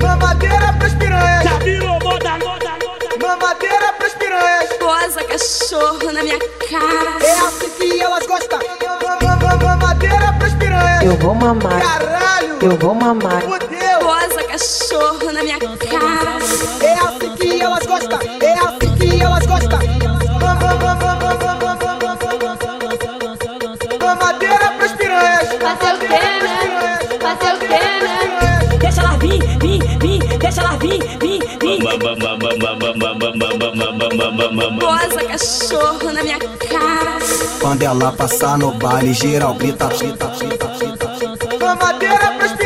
Mamadeira pras piranhas. Já virou moda, moda, moda. Mamadeira pras piranhas. Posa cachorro na minha cara. É assim que elas gostam. Mamadeira pras piranhas. Eu vou mamar. Caralho. Eu vou mamar. Fudeu. Posa cachorro na minha cara. É assim que elas Dou madeira pras piranhas. Fazer o que, né? Fazer o quê, né? Deixa ela vir, vir, vir. Deixa ela vir, vir, vir. Goza cachorro na minha cara. Quando ela passar no baile, geral grita, grita, grita, grita. Dou madeira pras piranhas.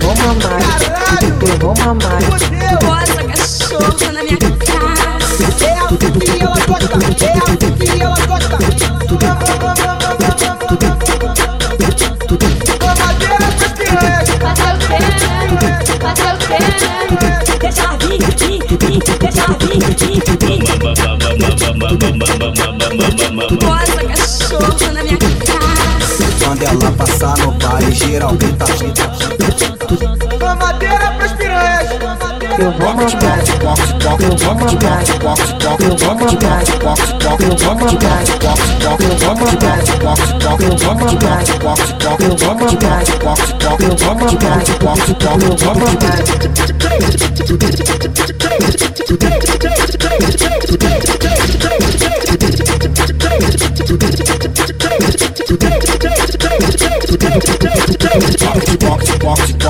vou mamar. Eu vou mamar. Bota cachorra na minha casa. É a pipi, na minha. Quando ela passar no baile, geralmente a gente... grita. Mamadeira pras piranhas. Eu vou mandar, eu vou mandar, eu vou mandar, eu vou mandar, eu vou mandar, eu vou mandar, eu vou mandar, eu vou mandar, eu vou mandar, eu vou mandar.